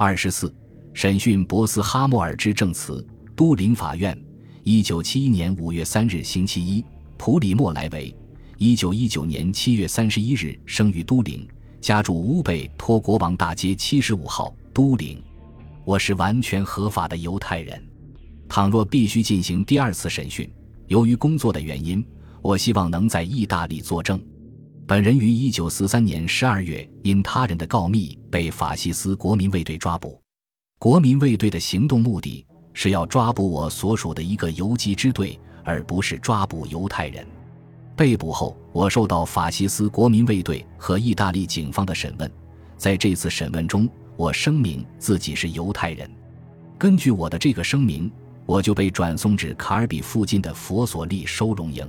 二十四，审讯博斯哈默尔之证词。都灵法院，一九七一年五月三日星期一。普里莫莱维，一九一九年七月三十一日生于都灵，家住乌贝托国王大街七十五号，都灵。我是完全合法的犹太人。倘若必须进行第二次审讯，由于工作的原因，我希望能在意大利作证。本人于一九四三年十二月因他人的告密被法西斯国民卫队抓捕。国民卫队的行动目的是要抓捕我所属的一个游击支队，而不是抓捕犹太人。被捕后，我受到法西斯国民卫队和意大利警方的审问。在这次审问中，我声明自己是犹太人。根据我的这个声明，我就被转送至卡尔比附近的佛索利收容营。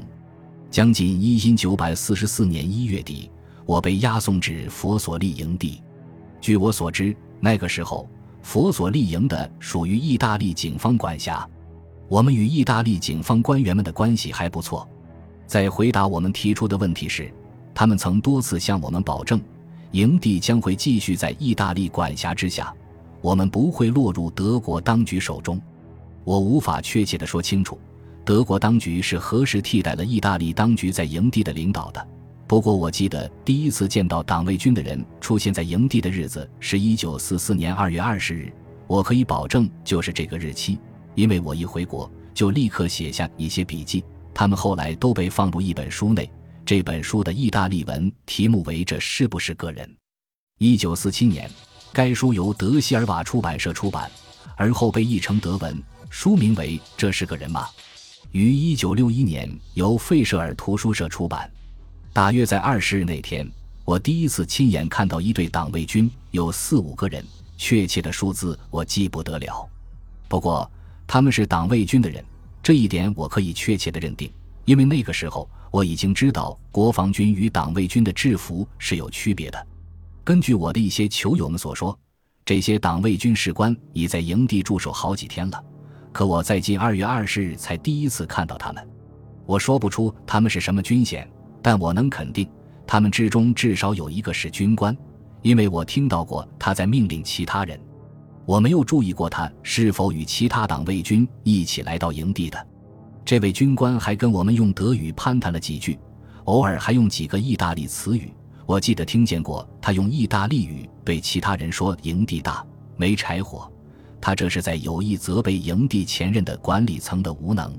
将近一因九百四十四年一月底，我被押送至佛索利营地。据我所知，那个时候佛索利营的属于意大利警方管辖。我们与意大利警方官员们的关系还不错。在回答我们提出的问题时，他们曾多次向我们保证，营地将会继续在意大利管辖之下，我们不会落入德国当局手中。我无法确切地说清楚。德国当局是何时替代了意大利当局在营地的领导的？不过我记得第一次见到党卫军的人出现在营地的日子是一九四四年二月二十日，我可以保证就是这个日期，因为我一回国就立刻写下一些笔记，他们后来都被放入一本书内。这本书的意大利文题目为“这是不是个人”。一九四七年，该书由德希尔瓦出版社出版，而后被译成德文，书名为《这是个人吗》。于一九六一年由费舍尔图书社出版。大约在二十日那天，我第一次亲眼看到一队党卫军，有四五个人，确切的数字我记不得了。不过他们是党卫军的人，这一点我可以确切的认定，因为那个时候我已经知道国防军与党卫军的制服是有区别的。根据我的一些球友们所说，这些党卫军士官已在营地驻守好几天了。可我在近二月二十日才第一次看到他们，我说不出他们是什么军衔，但我能肯定，他们之中至少有一个是军官，因为我听到过他在命令其他人。我没有注意过他是否与其他党卫军一起来到营地的。这位军官还跟我们用德语攀谈了几句，偶尔还用几个意大利词语。我记得听见过他用意大利语对其他人说：“营地大，没柴火。”他这是在有意责备营地前任的管理层的无能。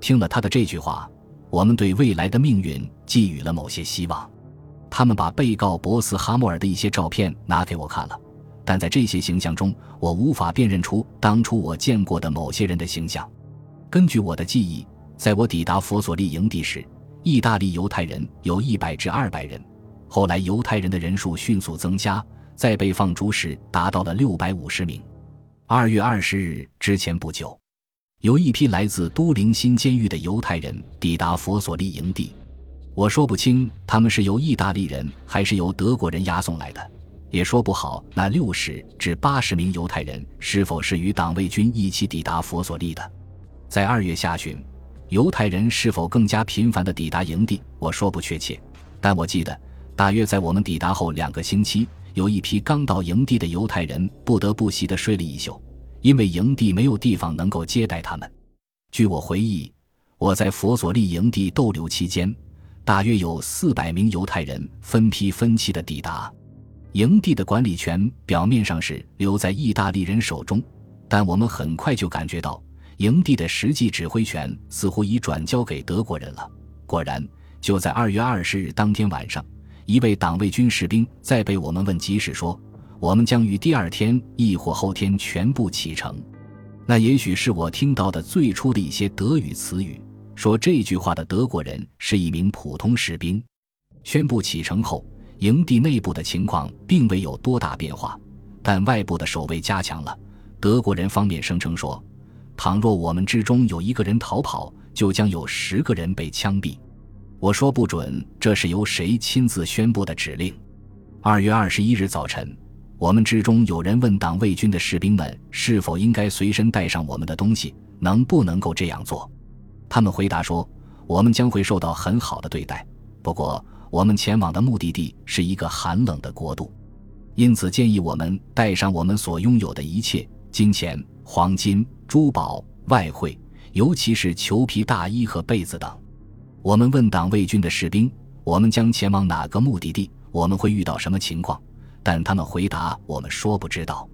听了他的这句话，我们对未来的命运寄予了某些希望。他们把被告博斯哈默尔的一些照片拿给我看了，但在这些形象中，我无法辨认出当初我见过的某些人的形象。根据我的记忆，在我抵达佛索利营地时，意大利犹太人有一百至二百人。后来犹太人的人数迅速增加，在被放逐时达到了六百五十名。二月二十日之前不久，有一批来自都灵新监狱的犹太人抵达佛索利营地。我说不清他们是由意大利人还是由德国人押送来的，也说不好那六十至八十名犹太人是否是与党卫军一起抵达佛索利的。在二月下旬，犹太人是否更加频繁地抵达营地，我说不确切。但我记得，大约在我们抵达后两个星期。有一批刚到营地的犹太人不得不席地睡了一宿，因为营地没有地方能够接待他们。据我回忆，我在佛索利营地逗留期间，大约有四百名犹太人分批分期的抵达。营地的管理权表面上是留在意大利人手中，但我们很快就感觉到，营地的实际指挥权似乎已转交给德国人了。果然，就在二月二十日当天晚上。一位党卫军士兵在被我们问及时说：“我们将于第二天亦或后天全部启程。”那也许是我听到的最初的一些德语词语。说这句话的德国人是一名普通士兵。宣布启程后，营地内部的情况并未有多大变化，但外部的守卫加强了。德国人方面声称说：“倘若我们之中有一个人逃跑，就将有十个人被枪毙。”我说不准这是由谁亲自宣布的指令。二月二十一日早晨，我们之中有人问党卫军的士兵们是否应该随身带上我们的东西，能不能够这样做？他们回答说，我们将会受到很好的对待。不过，我们前往的目的地是一个寒冷的国度。因此建议我们带上我们所拥有的一切：金钱、黄金、珠宝、外汇，尤其是裘皮大衣和被子等。我们问党卫军的士兵：“我们将前往哪个目的地？我们会遇到什么情况？”但他们回答：“我们说不知道。”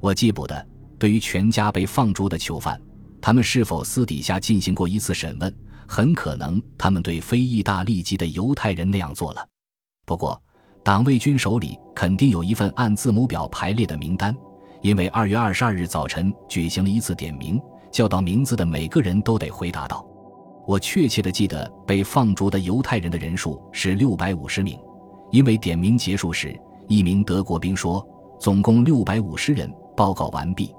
我记不得，对于全家被放逐的囚犯，他们是否私底下进行过一次审问？很可能他们对非意大利籍的犹太人那样做了。不过，党卫军手里肯定有一份按字母表排列的名单，因为二月二十二日早晨举行了一次点名，叫到名字的每个人都得回答到。我确切的记得被放逐的犹太人的人数是六百五十名，因为点名结束时，一名德国兵说：“总共六百五十人。”报告完毕。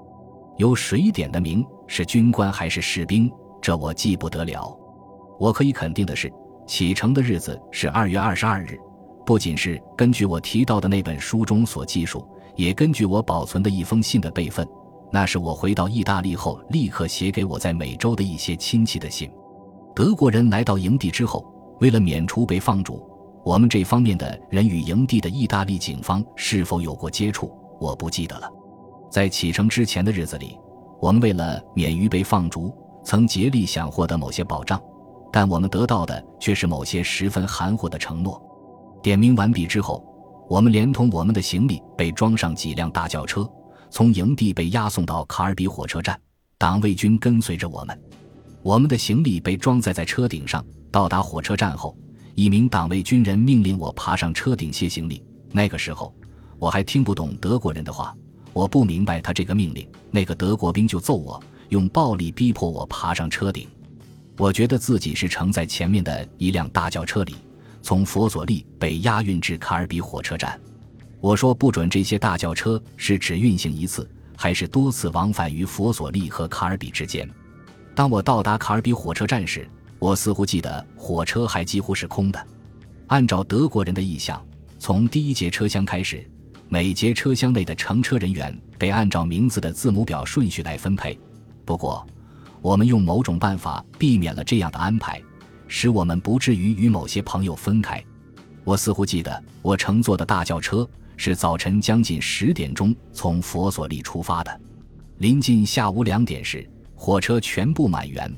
由谁点的名？是军官还是士兵？这我记不得了。我可以肯定的是，启程的日子是二月二十二日。不仅是根据我提到的那本书中所记述，也根据我保存的一封信的备份，那是我回到意大利后立刻写给我在美洲的一些亲戚的信。德国人来到营地之后，为了免除被放逐，我们这方面的人与营地的意大利警方是否有过接触，我不记得了。在启程之前的日子里，我们为了免于被放逐，曾竭力想获得某些保障，但我们得到的却是某些十分含糊的承诺。点名完毕之后，我们连同我们的行李被装上几辆大轿车，从营地被押送到卡尔比火车站。党卫军跟随着我们。我们的行李被装载在车顶上。到达火车站后，一名党卫军人命令我爬上车顶卸行李。那个时候，我还听不懂德国人的话，我不明白他这个命令。那个德国兵就揍我，用暴力逼迫我爬上车顶。我觉得自己是乘在前面的一辆大轿车里，从佛索利被押运至卡尔比火车站。我说不准这些大轿车是只运行一次，还是多次往返于佛索利和卡尔比之间。当我到达卡尔比火车站时，我似乎记得火车还几乎是空的。按照德国人的意向，从第一节车厢开始，每节车厢内的乘车人员被按照名字的字母表顺序来分配。不过，我们用某种办法避免了这样的安排，使我们不至于与某些朋友分开。我似乎记得，我乘坐的大轿车是早晨将近十点钟从佛索利出发的，临近下午两点时。火车全部满员，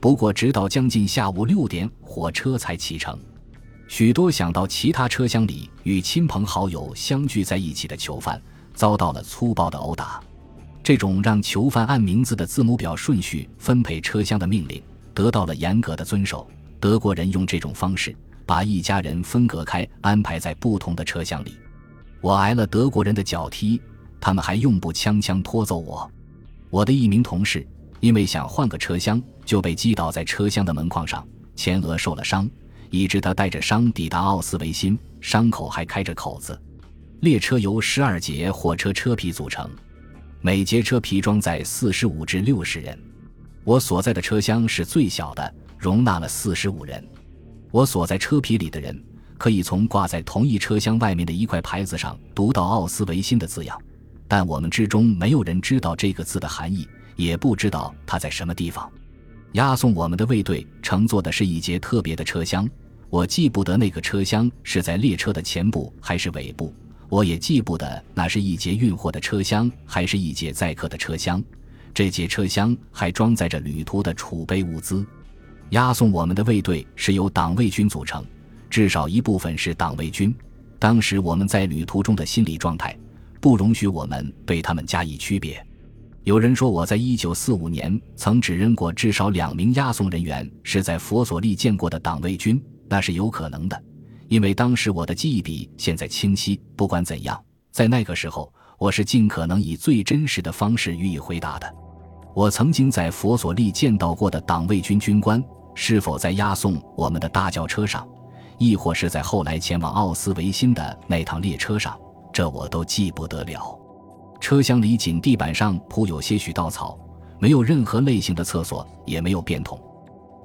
不过直到将近下午六点，火车才启程。许多想到其他车厢里与亲朋好友相聚在一起的囚犯遭到了粗暴的殴打。这种让囚犯按名字的字母表顺序分配车厢的命令得到了严格的遵守。德国人用这种方式把一家人分隔开，安排在不同的车厢里。我挨了德国人的脚踢，他们还用步枪枪拖走我。我的一名同事。因为想换个车厢，就被击倒在车厢的门框上，前额受了伤，以致他带着伤抵达奥斯维辛，伤口还开着口子。列车由十二节火车车皮组成，每节车皮装载四十五至六十人。我所在的车厢是最小的，容纳了四十五人。我所在车皮里的人可以从挂在同一车厢外面的一块牌子上读到奥斯维辛的字样，但我们之中没有人知道这个字的含义。也不知道他在什么地方。押送我们的卫队乘坐的是一节特别的车厢，我记不得那个车厢是在列车的前部还是尾部，我也记不得那是一节运货的车厢还是一节载客的车厢。这节车厢还装载着旅途的储备物资。押送我们的卫队是由党卫军组成，至少一部分是党卫军。当时我们在旅途中的心理状态，不容许我们对他们加以区别。有人说，我在一九四五年曾指认过至少两名押送人员是在佛索利见过的党卫军，那是有可能的，因为当时我的记忆比现在清晰。不管怎样，在那个时候，我是尽可能以最真实的方式予以回答的。我曾经在佛索利见到过的党卫军军官，是否在押送我们的大轿车上，亦或是在后来前往奥斯维辛的那趟列车上，这我都记不得了。车厢里仅地板上铺有些许稻草，没有任何类型的厕所，也没有便桶。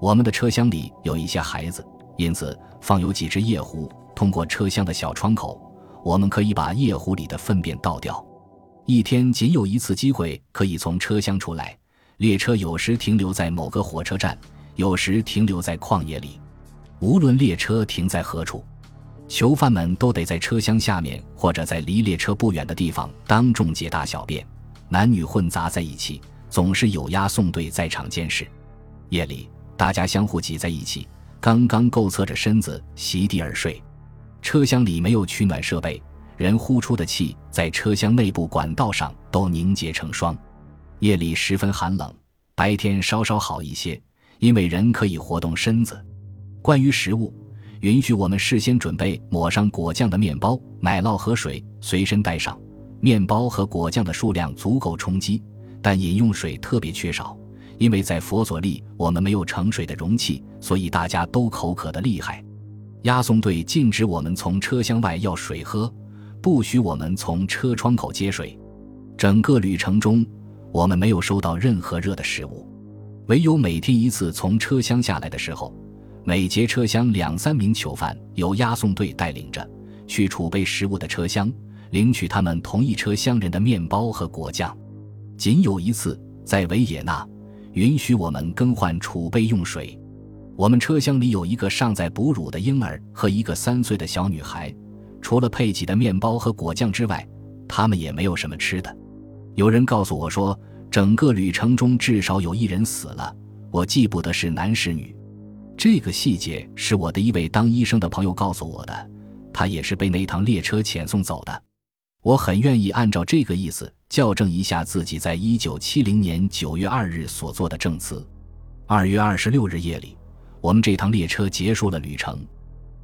我们的车厢里有一些孩子，因此放有几只夜壶。通过车厢的小窗口，我们可以把夜壶里的粪便倒掉。一天仅有一次机会可以从车厢出来。列车有时停留在某个火车站，有时停留在旷野里。无论列车停在何处，囚犯们都得在车厢下面或者在离列车不远的地方当众解大小便，男女混杂在一起，总是有押送队在场监视。夜里，大家相互挤在一起，刚刚够侧着身子席地而睡。车厢里没有取暖设备，人呼出的气在车厢内部管道上都凝结成霜。夜里十分寒冷，白天稍稍好一些，因为人可以活动身子。关于食物。允许我们事先准备抹上果酱的面包、奶酪和水，随身带上。面包和果酱的数量足够充饥，但饮用水特别缺少，因为在佛佐利我们没有盛水的容器，所以大家都口渴的厉害。押送队禁止我们从车厢外要水喝，不许我们从车窗口接水。整个旅程中，我们没有收到任何热的食物，唯有每天一次从车厢下来的时候。每节车厢两三名囚犯由押送队带领着去储备食物的车厢，领取他们同一车厢人的面包和果酱。仅有一次，在维也纳，允许我们更换储备用水。我们车厢里有一个尚在哺乳的婴儿和一个三岁的小女孩，除了配给的面包和果酱之外，他们也没有什么吃的。有人告诉我说，整个旅程中至少有一人死了，我记不得是男是女。这个细节是我的一位当医生的朋友告诉我的，他也是被那趟列车遣送走的。我很愿意按照这个意思校正一下自己在一九七零年九月二日所做的证词。二月二十六日夜里，我们这趟列车结束了旅程，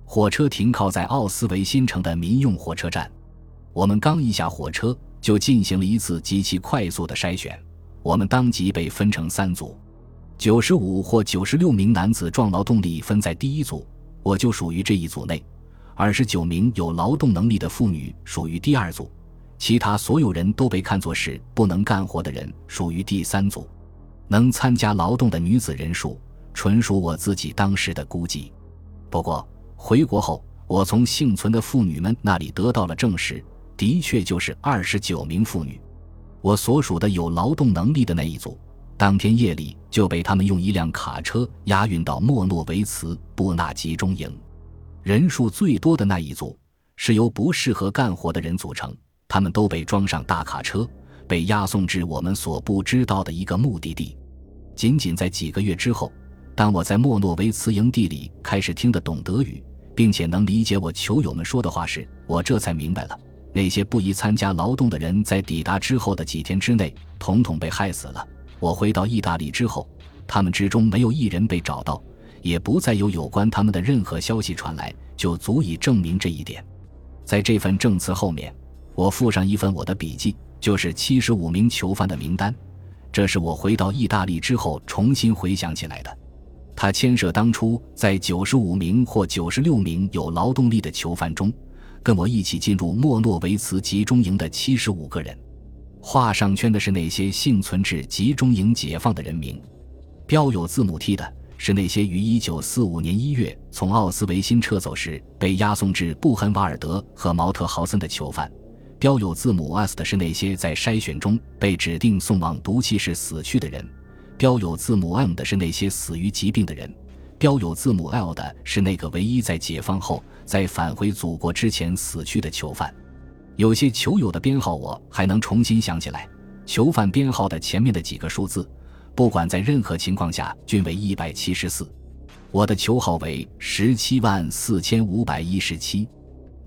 火车停靠在奥斯维辛城的民用火车站。我们刚一下火车，就进行了一次极其快速的筛选，我们当即被分成三组。九十五或九十六名男子壮劳动力分在第一组，我就属于这一组内；二十九名有劳动能力的妇女属于第二组，其他所有人都被看作是不能干活的人，属于第三组。能参加劳动的女子人数纯属我自己当时的估计。不过回国后，我从幸存的妇女们那里得到了证实，的确就是二十九名妇女。我所属的有劳动能力的那一组。当天夜里就被他们用一辆卡车押运到莫诺维茨布纳集中营，人数最多的那一组是由不适合干活的人组成，他们都被装上大卡车，被押送至我们所不知道的一个目的地。仅仅在几个月之后，当我在莫诺维茨营地里开始听得懂德语，并且能理解我囚友们说的话时，我这才明白了，那些不宜参加劳动的人在抵达之后的几天之内，统统被害死了。我回到意大利之后，他们之中没有一人被找到，也不再有有关他们的任何消息传来，就足以证明这一点。在这份证词后面，我附上一份我的笔记，就是七十五名囚犯的名单。这是我回到意大利之后重新回想起来的。他牵涉当初在九十五名或九十六名有劳动力的囚犯中，跟我一起进入莫诺维茨集中营的七十五个人。画上圈的是那些幸存至集中营解放的人名，标有字母 T 的是那些于1945年1月从奥斯维辛撤走时被押送至布痕瓦尔德和毛特豪森的囚犯，标有字母 S 的是那些在筛选中被指定送往毒气室死去的人，标有字母 M 的是那些死于疾病的人，标有字母 L 的是那个唯一在解放后在返回祖国之前死去的囚犯。有些囚友的编号我还能重新想起来，囚犯编号的前面的几个数字，不管在任何情况下均为一百七十四。我的囚号为十七万四千五百一十七。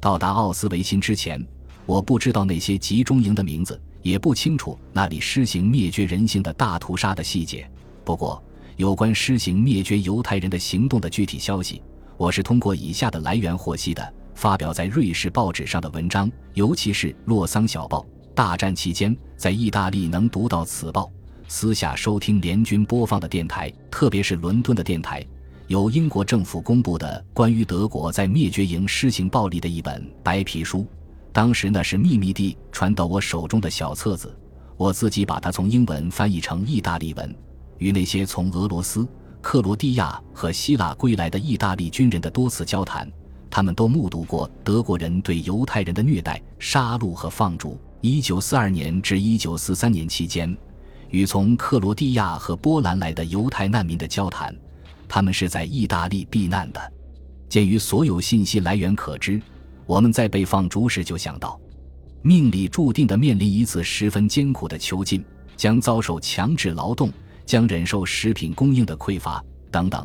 到达奥斯维辛之前，我不知道那些集中营的名字，也不清楚那里施行灭绝人性的大屠杀的细节。不过，有关施行灭绝犹太人的行动的具体消息，我是通过以下的来源获悉的。发表在瑞士报纸上的文章，尤其是《洛桑小报》。大战期间，在意大利能读到此报，私下收听联军播放的电台，特别是伦敦的电台，有英国政府公布的关于德国在灭绝营施行暴力的一本白皮书。当时那是秘密地传到我手中的小册子，我自己把它从英文翻译成意大利文，与那些从俄罗斯、克罗地亚和希腊归来的意大利军人的多次交谈。他们都目睹过德国人对犹太人的虐待、杀戮和放逐。一九四二年至一九四三年期间，与从克罗地亚和波兰来的犹太难民的交谈，他们是在意大利避难的。鉴于所有信息来源可知，我们在被放逐时就想到，命里注定的面临一次十分艰苦的囚禁，将遭受强制劳动，将忍受食品供应的匮乏等等。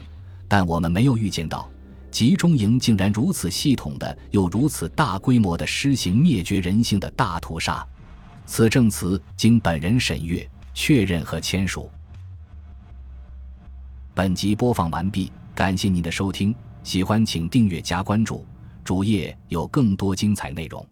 但我们没有预见到，集中营竟然如此系统的又如此大规模的施行灭绝人性的大屠杀。此证词经本人审阅、确认和签署。本集播放完毕，感谢您的收听，喜欢请订阅加关注，主页有更多精彩内容。